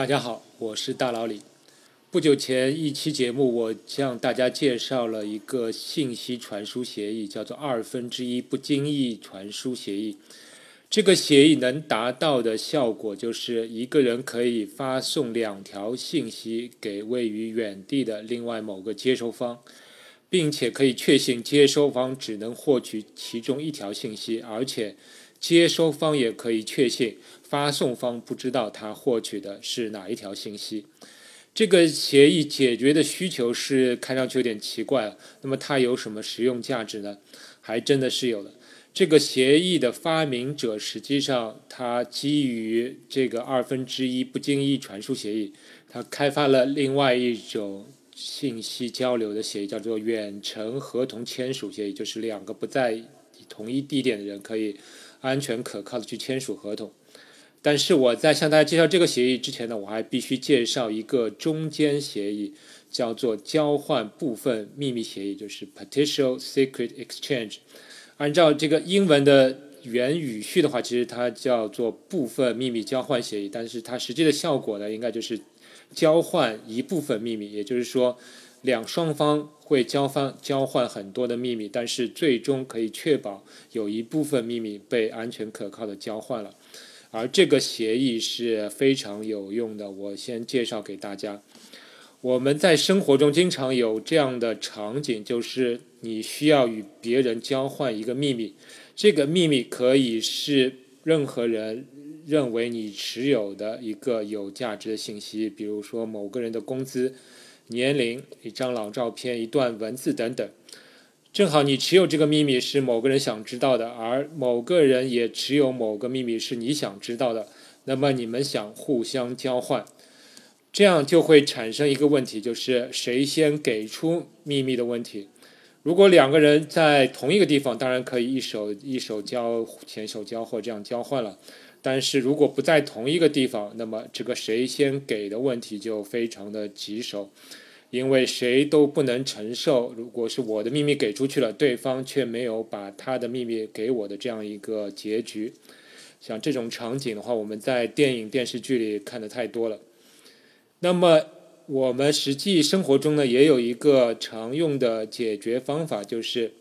大家好，我是大老李。不久前一期节目，我向大家介绍了一个信息传输协议，叫做二分之一不经意传输协议。这个协议能达到的效果，就是一个人可以发送两条信息给位于远地的另外某个接收方，并且可以确信接收方只能获取其中一条信息，而且。接收方也可以确信发送方不知道他获取的是哪一条信息。这个协议解决的需求是看上去有点奇怪。那么它有什么实用价值呢？还真的是有的。这个协议的发明者实际上他基于这个二分之一不经意传输协议，他开发了另外一种信息交流的协议，叫做远程合同签署协议，就是两个不在同一地点的人可以。安全可靠的去签署合同，但是我在向大家介绍这个协议之前呢，我还必须介绍一个中间协议，叫做交换部分秘密协议，就是 Partial Secret Exchange。按照这个英文的原语序的话，其实它叫做部分秘密交换协议，但是它实际的效果呢，应该就是交换一部分秘密，也就是说。两双方会交换交换很多的秘密，但是最终可以确保有一部分秘密被安全可靠的交换了，而这个协议是非常有用的。我先介绍给大家。我们在生活中经常有这样的场景，就是你需要与别人交换一个秘密，这个秘密可以是任何人认为你持有的一个有价值的信息，比如说某个人的工资。年龄、一张老照片、一段文字等等，正好你持有这个秘密是某个人想知道的，而某个人也持有某个秘密是你想知道的，那么你们想互相交换，这样就会产生一个问题，就是谁先给出秘密的问题。如果两个人在同一个地方，当然可以一手一手交、前手交或这样交换了。但是如果不在同一个地方，那么这个谁先给的问题就非常的棘手，因为谁都不能承受，如果是我的秘密给出去了，对方却没有把他的秘密给我的这样一个结局。像这种场景的话，我们在电影电视剧里看的太多了。那么我们实际生活中呢，也有一个常用的解决方法，就是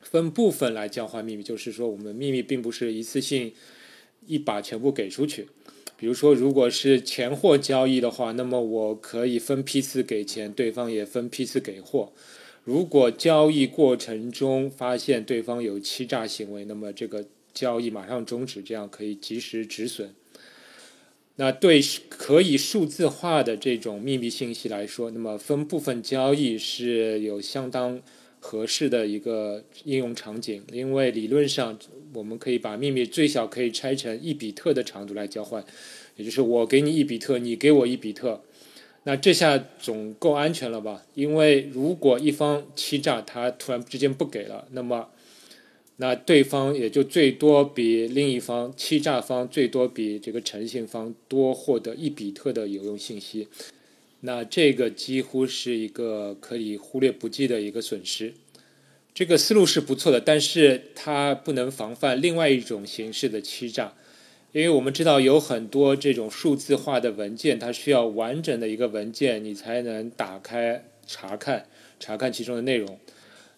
分部分来交换秘密，就是说我们秘密并不是一次性。一把全部给出去，比如说，如果是钱货交易的话，那么我可以分批次给钱，对方也分批次给货。如果交易过程中发现对方有欺诈行为，那么这个交易马上终止，这样可以及时止损。那对可以数字化的这种秘密信息来说，那么分部分交易是有相当。合适的一个应用场景，因为理论上我们可以把秘密最小可以拆成一比特的长度来交换，也就是我给你一比特，你给我一比特，那这下总够安全了吧？因为如果一方欺诈，他突然之间不给了，那么那对方也就最多比另一方欺诈方最多比这个诚信方多获得一比特的有用信息。那这个几乎是一个可以忽略不计的一个损失，这个思路是不错的，但是它不能防范另外一种形式的欺诈，因为我们知道有很多这种数字化的文件，它需要完整的一个文件你才能打开查看查看其中的内容。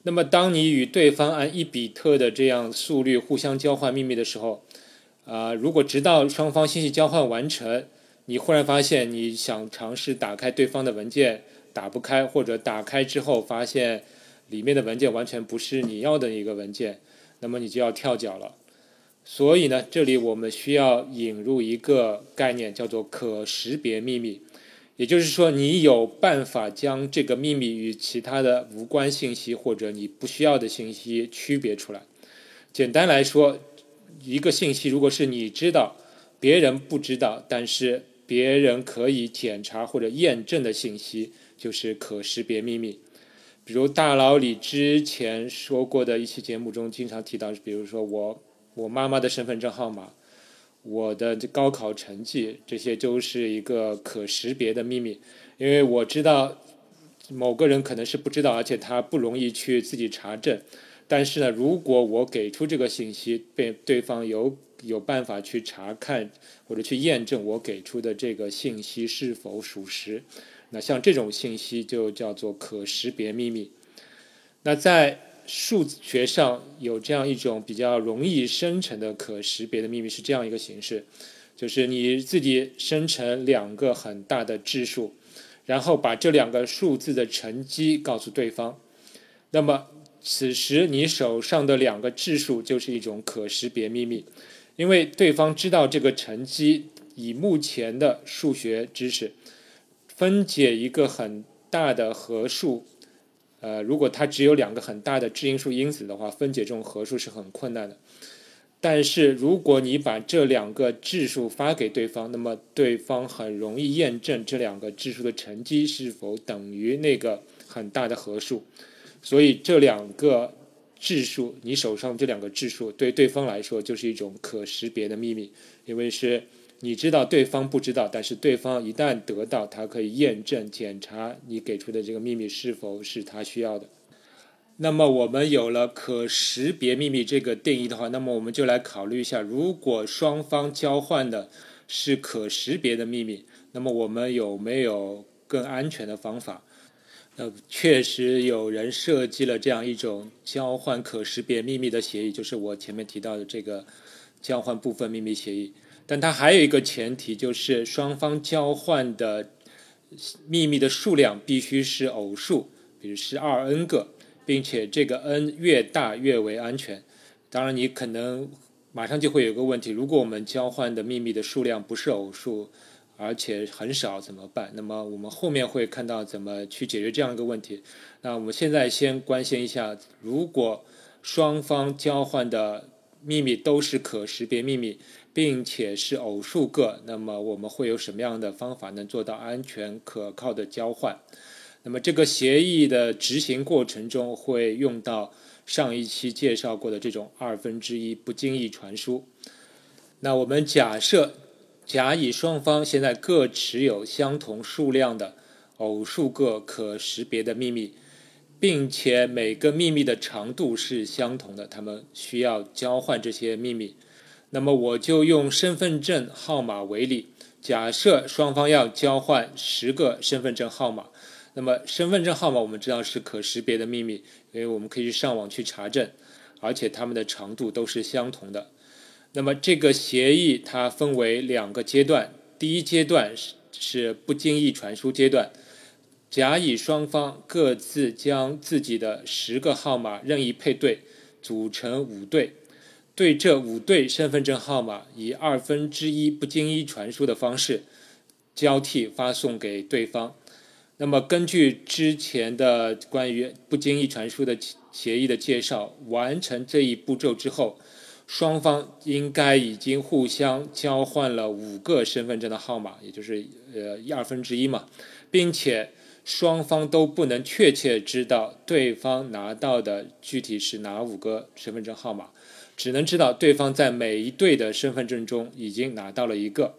那么当你与对方按一比特的这样速率互相交换秘密的时候，啊，如果直到双方信息交换完成。你忽然发现，你想尝试打开对方的文件，打不开，或者打开之后发现里面的文件完全不是你要的一个文件，那么你就要跳脚了。所以呢，这里我们需要引入一个概念，叫做可识别秘密。也就是说，你有办法将这个秘密与其他的无关信息或者你不需要的信息区别出来。简单来说，一个信息如果是你知道，别人不知道，但是别人可以检查或者验证的信息就是可识别秘密，比如大佬李之前说过的一期节目中经常提到，比如说我我妈妈的身份证号码，我的高考成绩，这些都是一个可识别的秘密，因为我知道某个人可能是不知道，而且他不容易去自己查证，但是呢，如果我给出这个信息，被对方有有办法去查看或者去验证我给出的这个信息是否属实，那像这种信息就叫做可识别秘密。那在数学上有这样一种比较容易生成的可识别的秘密是这样一个形式，就是你自己生成两个很大的质数，然后把这两个数字的乘积告诉对方，那么。此时，你手上的两个质数就是一种可识别秘密，因为对方知道这个乘积，以目前的数学知识，分解一个很大的合数，呃，如果它只有两个很大的质因数因子的话，分解这种合数是很困难的。但是，如果你把这两个质数发给对方，那么对方很容易验证这两个质数的乘积是否等于那个很大的合数。所以这两个质数，你手上这两个质数对对方来说就是一种可识别的秘密，因为是你知道对方不知道，但是对方一旦得到，他可以验证检查你给出的这个秘密是否是他需要的。那么我们有了可识别秘密这个定义的话，那么我们就来考虑一下，如果双方交换的是可识别的秘密，那么我们有没有更安全的方法？呃，确实有人设计了这样一种交换可识别秘密的协议，就是我前面提到的这个交换部分秘密协议。但它还有一个前提，就是双方交换的秘密的数量必须是偶数，比如是二 n 个，并且这个 n 越大越为安全。当然，你可能马上就会有个问题：如果我们交换的秘密的数量不是偶数。而且很少怎么办？那么我们后面会看到怎么去解决这样一个问题。那我们现在先关心一下，如果双方交换的秘密都是可识别秘密，并且是偶数个，那么我们会有什么样的方法能做到安全可靠的交换？那么这个协议的执行过程中会用到上一期介绍过的这种二分之一不经意传输。那我们假设。甲乙双方现在各持有相同数量的偶数个可识别的秘密，并且每个秘密的长度是相同的，他们需要交换这些秘密。那么我就用身份证号码为例，假设双方要交换十个身份证号码，那么身份证号码我们知道是可识别的秘密，因为我们可以上网去查证，而且它们的长度都是相同的。那么这个协议它分为两个阶段，第一阶段是是不经意传输阶段，甲乙双方各自将自己的十个号码任意配对，组成五对，对这五对身份证号码以二分之一不经意传输的方式交替发送给对方。那么根据之前的关于不经意传输的协议的介绍，完成这一步骤之后。双方应该已经互相交换了五个身份证的号码，也就是呃一二分之一嘛，并且双方都不能确切知道对方拿到的具体是哪五个身份证号码，只能知道对方在每一对的身份证中已经拿到了一个，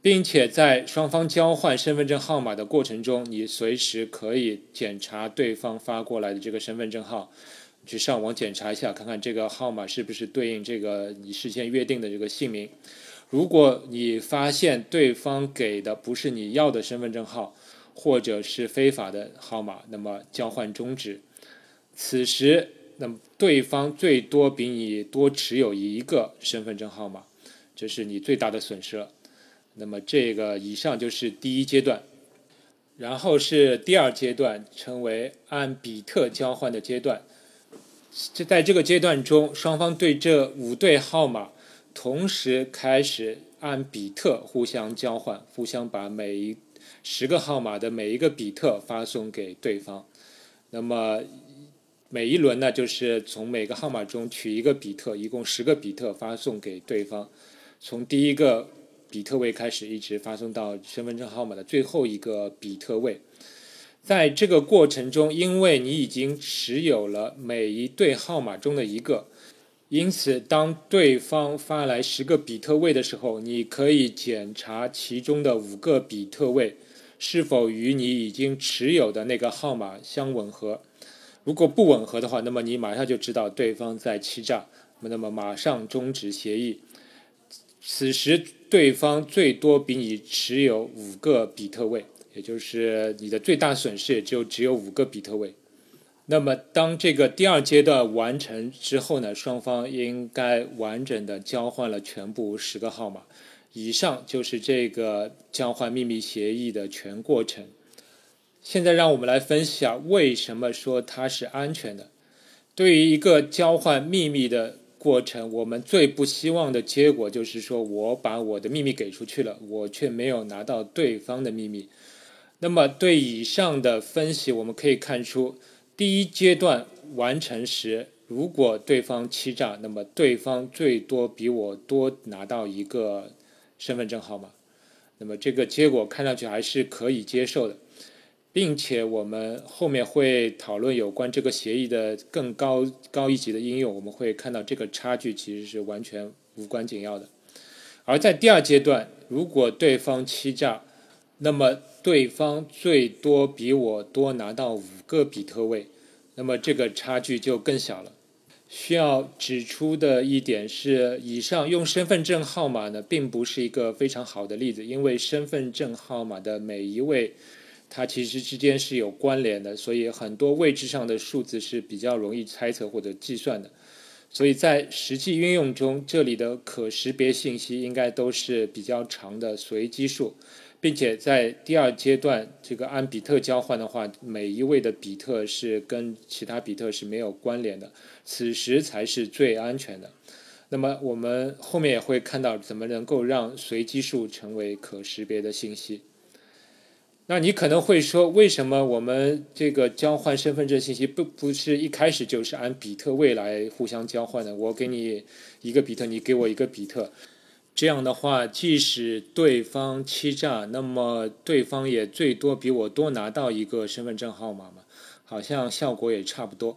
并且在双方交换身份证号码的过程中，你随时可以检查对方发过来的这个身份证号。去上网检查一下，看看这个号码是不是对应这个你事先约定的这个姓名。如果你发现对方给的不是你要的身份证号，或者是非法的号码，那么交换终止。此时，那么对方最多比你多持有一个身份证号码，这是你最大的损失。那么这个以上就是第一阶段，然后是第二阶段，称为按比特交换的阶段。就在这个阶段中，双方对这五对号码同时开始按比特互相交换，互相把每一十个号码的每一个比特发送给对方。那么每一轮呢，就是从每个号码中取一个比特，一共十个比特发送给对方。从第一个比特位开始，一直发送到身份证号码的最后一个比特位。在这个过程中，因为你已经持有了每一对号码中的一个，因此当对方发来十个比特位的时候，你可以检查其中的五个比特位是否与你已经持有的那个号码相吻合。如果不吻合的话，那么你马上就知道对方在欺诈，那么马上终止协议。此时对方最多比你持有五个比特位，也就是你的最大损失也就只有五个比特位。那么当这个第二阶段完成之后呢，双方应该完整的交换了全部十个号码。以上就是这个交换秘密协议的全过程。现在让我们来分析下为什么说它是安全的。对于一个交换秘密的过程，我们最不希望的结果就是说我把我的秘密给出去了，我却没有拿到对方的秘密。那么对以上的分析，我们可以看出，第一阶段完成时，如果对方欺诈，那么对方最多比我多拿到一个身份证号码，那么这个结果看上去还是可以接受的。并且我们后面会讨论有关这个协议的更高高一级的应用，我们会看到这个差距其实是完全无关紧要的。而在第二阶段，如果对方欺诈，那么对方最多比我多拿到五个比特位，那么这个差距就更小了。需要指出的一点是，以上用身份证号码呢，并不是一个非常好的例子，因为身份证号码的每一位。它其实之间是有关联的，所以很多位置上的数字是比较容易猜测或者计算的。所以在实际运用中，这里的可识别信息应该都是比较长的随机数，并且在第二阶段这个按比特交换的话，每一位的比特是跟其他比特是没有关联的，此时才是最安全的。那么我们后面也会看到怎么能够让随机数成为可识别的信息。那你可能会说，为什么我们这个交换身份证信息不不是一开始就是按比特位来互相交换的？我给你一个比特，你给我一个比特，这样的话，即使对方欺诈，那么对方也最多比我多拿到一个身份证号码嘛？好像效果也差不多。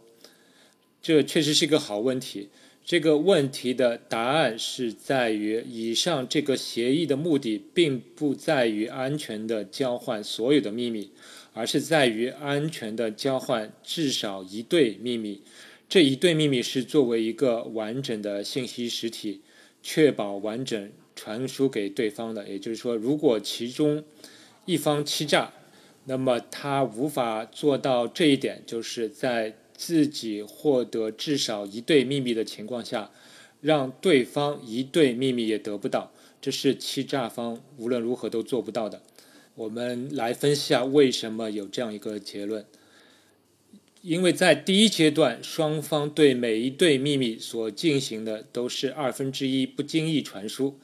这确实是一个好问题。这个问题的答案是在于，以上这个协议的目的并不在于安全的交换所有的秘密，而是在于安全的交换至少一对秘密。这一对秘密是作为一个完整的信息实体，确保完整传输给对方的。也就是说，如果其中一方欺诈，那么他无法做到这一点，就是在。自己获得至少一对秘密的情况下，让对方一对秘密也得不到，这是欺诈方无论如何都做不到的。我们来分析下为什么有这样一个结论。因为在第一阶段，双方对每一对秘密所进行的都是二分之一不经意传输，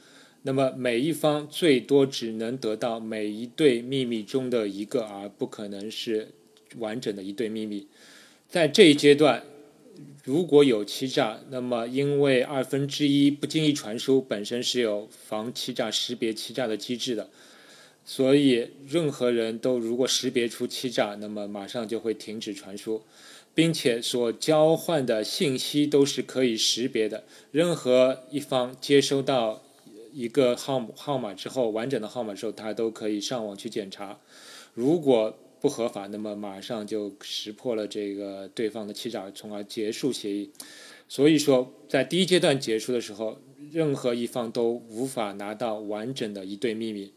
那么每一方最多只能得到每一对秘密中的一个，而不可能是完整的一对秘密。在这一阶段，如果有欺诈，那么因为二分之一不经意传输本身是有防欺诈、识别欺诈的机制的，所以任何人都如果识别出欺诈，那么马上就会停止传输，并且所交换的信息都是可以识别的。任何一方接收到一个号号码之后，完整的号码之后，他都可以上网去检查。如果不合法，那么马上就识破了这个对方的欺诈，从而结束协议。所以说，在第一阶段结束的时候，任何一方都无法拿到完整的一对秘密。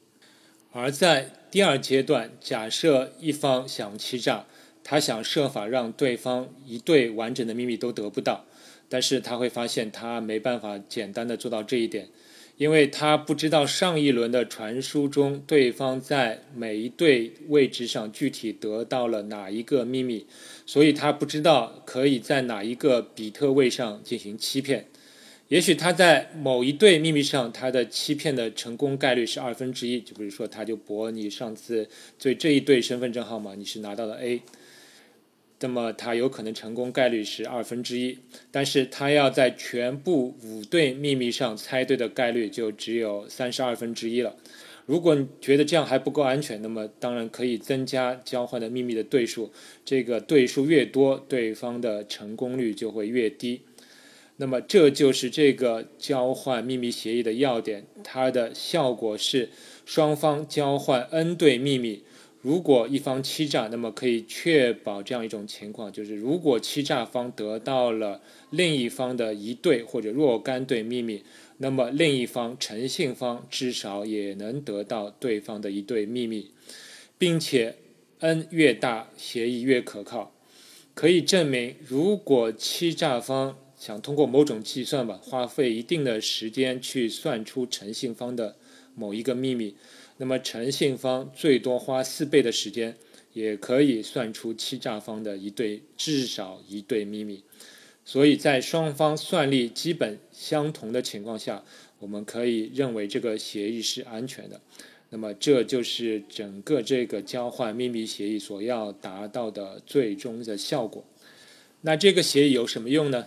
而在第二阶段，假设一方想欺诈，他想设法让对方一对完整的秘密都得不到，但是他会发现他没办法简单的做到这一点。因为他不知道上一轮的传输中，对方在每一对位置上具体得到了哪一个秘密，所以他不知道可以在哪一个比特位上进行欺骗。也许他在某一对秘密上，他的欺骗的成功概率是二分之一，就比如说，他就博你上次对这一对身份证号码你是拿到了 A。那么他有可能成功概率是二分之一，但是他要在全部五对秘密上猜对的概率就只有三十二分之一了。如果你觉得这样还不够安全，那么当然可以增加交换的秘密的对数，这个对数越多，对方的成功率就会越低。那么这就是这个交换秘密协议的要点，它的效果是双方交换 n 对秘密。如果一方欺诈，那么可以确保这样一种情况，就是如果欺诈方得到了另一方的一对或者若干对秘密，那么另一方诚信方至少也能得到对方的一对秘密，并且 n 越大，协议越可靠。可以证明，如果欺诈方想通过某种计算吧，花费一定的时间去算出诚信方的某一个秘密。那么诚信方最多花四倍的时间，也可以算出欺诈方的一对至少一对秘密。所以在双方算力基本相同的情况下，我们可以认为这个协议是安全的。那么这就是整个这个交换秘密协议所要达到的最终的效果。那这个协议有什么用呢？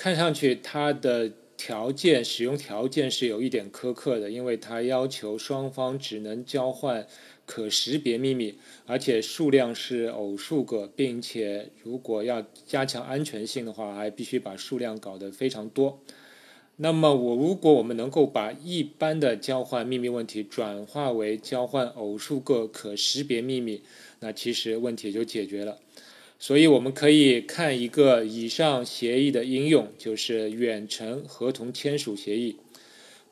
看上去它的。条件使用条件是有一点苛刻的，因为它要求双方只能交换可识别秘密，而且数量是偶数个，并且如果要加强安全性的话，还必须把数量搞得非常多。那么，我如果我们能够把一般的交换秘密问题转化为交换偶数个可识别秘密，那其实问题就解决了。所以我们可以看一个以上协议的应用，就是远程合同签署协议。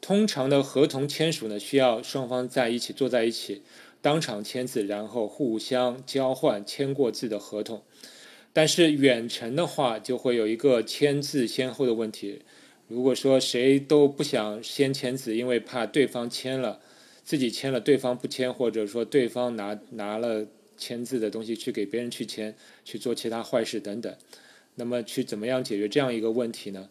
通常的合同签署呢，需要双方在一起坐在一起，当场签字，然后互相交换签过字的合同。但是远程的话，就会有一个签字先后的问题。如果说谁都不想先签字，因为怕对方签了，自己签了对方不签，或者说对方拿拿了。签字的东西去给别人去签，去做其他坏事等等，那么去怎么样解决这样一个问题呢？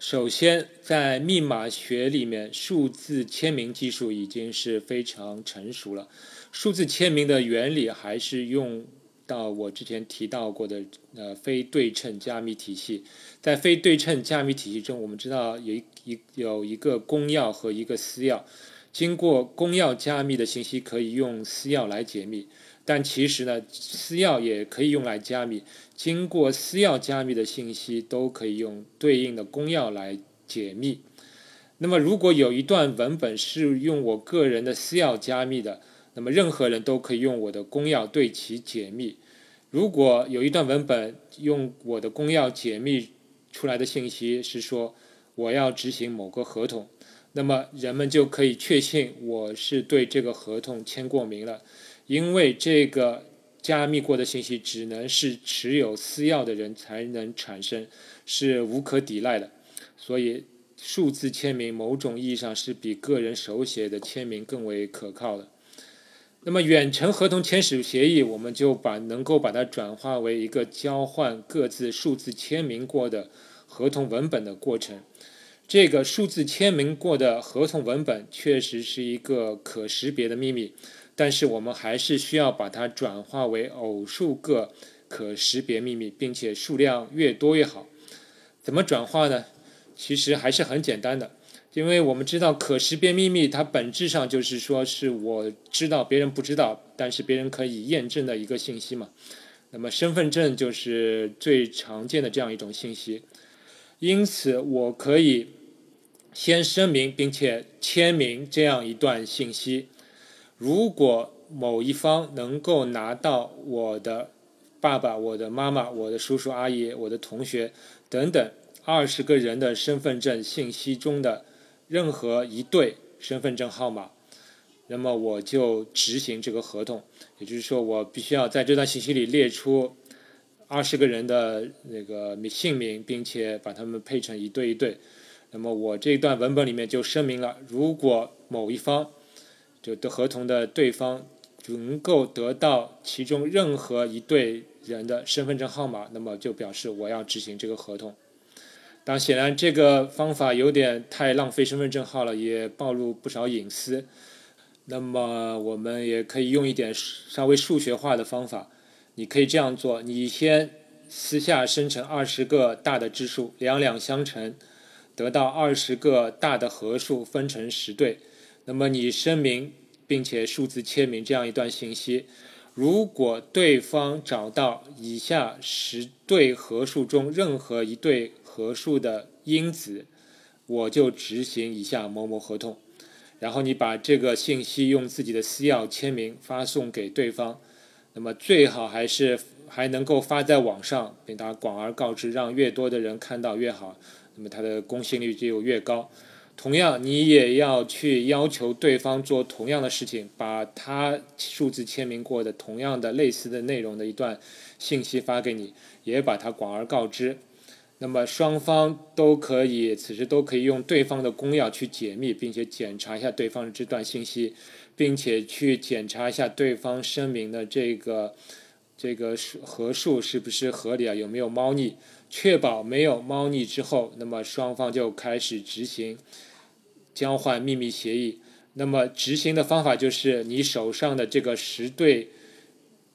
首先，在密码学里面，数字签名技术已经是非常成熟了。数字签名的原理还是用到我之前提到过的呃非对称加密体系。在非对称加密体系中，我们知道有一有一个公钥和一个私钥，经过公钥加密的信息可以用私钥来解密。但其实呢，私钥也可以用来加密。经过私钥加密的信息都可以用对应的公钥来解密。那么，如果有一段文本是用我个人的私钥加密的，那么任何人都可以用我的公钥对其解密。如果有一段文本用我的公钥解密出来的信息是说我要执行某个合同，那么人们就可以确信我是对这个合同签过名了。因为这个加密过的信息只能是持有私钥的人才能产生，是无可抵赖的，所以数字签名某种意义上是比个人手写的签名更为可靠的。那么远程合同签署协议，我们就把能够把它转化为一个交换各自数字签名过的合同文本的过程。这个数字签名过的合同文本确实是一个可识别的秘密。但是我们还是需要把它转化为偶数个可识别秘密，并且数量越多越好。怎么转化呢？其实还是很简单的，因为我们知道可识别秘密它本质上就是说是我知道别人不知道，但是别人可以验证的一个信息嘛。那么身份证就是最常见的这样一种信息，因此我可以先声明并且签名这样一段信息。如果某一方能够拿到我的爸爸、我的妈妈、我的叔叔阿姨、我的同学等等二十个人的身份证信息中的任何一对身份证号码，那么我就执行这个合同。也就是说，我必须要在这段信息里列出二十个人的那个姓名，并且把他们配成一对一对。那么我这段文本里面就声明了，如果某一方就的合同的对方能够得到其中任何一对人的身份证号码，那么就表示我要执行这个合同。当显然这个方法有点太浪费身份证号了，也暴露不少隐私。那么我们也可以用一点稍微数学化的方法。你可以这样做：你先私下生成二十个大的质数，两两相乘，得到二十个大的合数，分成十对。那么你声明并且数字签名这样一段信息，如果对方找到以下十对合数中任何一对合数的因子，我就执行以下某某合同。然后你把这个信息用自己的私钥签名发送给对方，那么最好还是还能够发在网上，并大家广而告之，让越多的人看到越好。那么它的公信力就越高。同样，你也要去要求对方做同样的事情，把他数字签名过的同样的类似的内容的一段信息发给你，也把它广而告之。那么双方都可以，此时都可以用对方的公钥去解密，并且检查一下对方的这段信息，并且去检查一下对方声明的这个这个核数是不是合理啊，有没有猫腻。确保没有猫腻之后，那么双方就开始执行交换秘密协议。那么执行的方法就是你手上的这个十对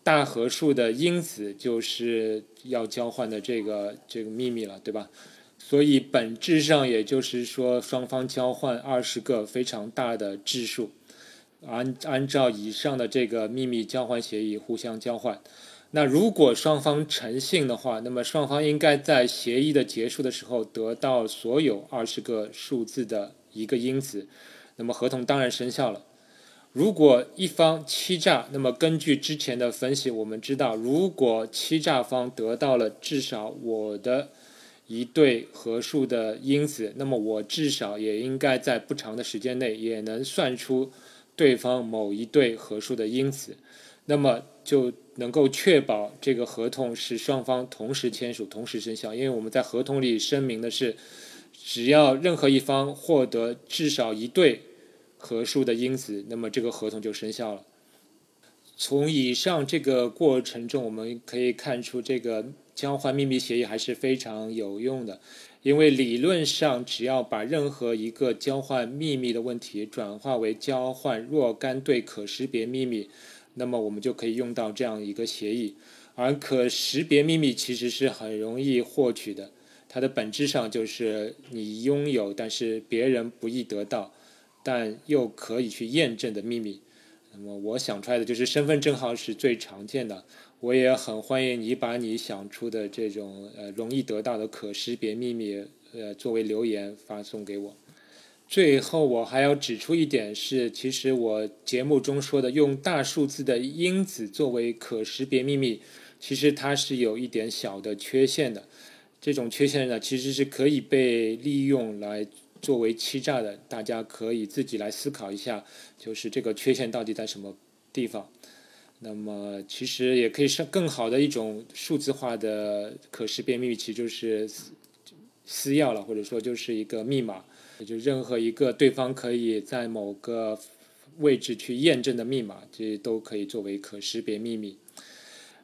大合数的因子，就是要交换的这个这个秘密了，对吧？所以本质上也就是说，双方交换二十个非常大的质数，按按照以上的这个秘密交换协议互相交换。那如果双方诚信的话，那么双方应该在协议的结束的时候得到所有二十个数字的一个因子，那么合同当然生效了。如果一方欺诈，那么根据之前的分析，我们知道，如果欺诈方得到了至少我的一对合数的因子，那么我至少也应该在不长的时间内也能算出对方某一对合数的因子，那么就。能够确保这个合同是双方同时签署、同时生效，因为我们在合同里声明的是，只要任何一方获得至少一对合数的因子，那么这个合同就生效了。从以上这个过程中，我们可以看出，这个交换秘密协议还是非常有用的，因为理论上，只要把任何一个交换秘密的问题转化为交换若干对可识别秘密。那么我们就可以用到这样一个协议，而可识别秘密其实是很容易获取的，它的本质上就是你拥有但是别人不易得到，但又可以去验证的秘密。那么我想出来的就是身份证号是最常见的，我也很欢迎你把你想出的这种呃容易得到的可识别秘密呃作为留言发送给我。最后，我还要指出一点是，其实我节目中说的用大数字的因子作为可识别秘密，其实它是有一点小的缺陷的。这种缺陷呢，其实是可以被利用来作为欺诈的。大家可以自己来思考一下，就是这个缺陷到底在什么地方。那么，其实也可以是更好的一种数字化的可识别秘密，其实就是私钥了，或者说就是一个密码。也就任何一个对方可以在某个位置去验证的密码，这都可以作为可识别秘密。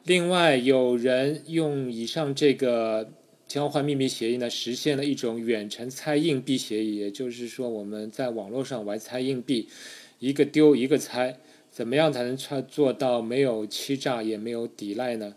另外，有人用以上这个交换秘密协议呢，实现了一种远程猜硬币协议，也就是说，我们在网络上玩猜硬币，一个丢一个猜，怎么样才能做做到没有欺诈也没有抵赖呢？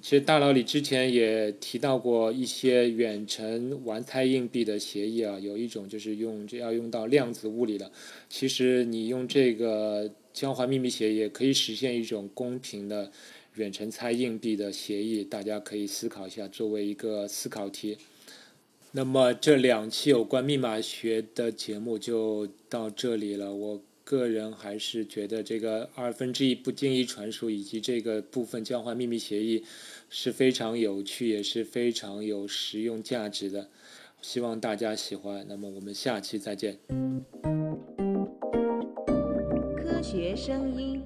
其实大佬里之前也提到过一些远程玩猜硬币的协议啊，有一种就是用这要用到量子物理的。其实你用这个交换秘密协议也可以实现一种公平的远程猜硬币的协议，大家可以思考一下，作为一个思考题。那么这两期有关密码学的节目就到这里了，我。个人还是觉得这个二分之一不经意传输以及这个部分交换秘密协议是非常有趣，也是非常有实用价值的。希望大家喜欢。那么我们下期再见。科学声音。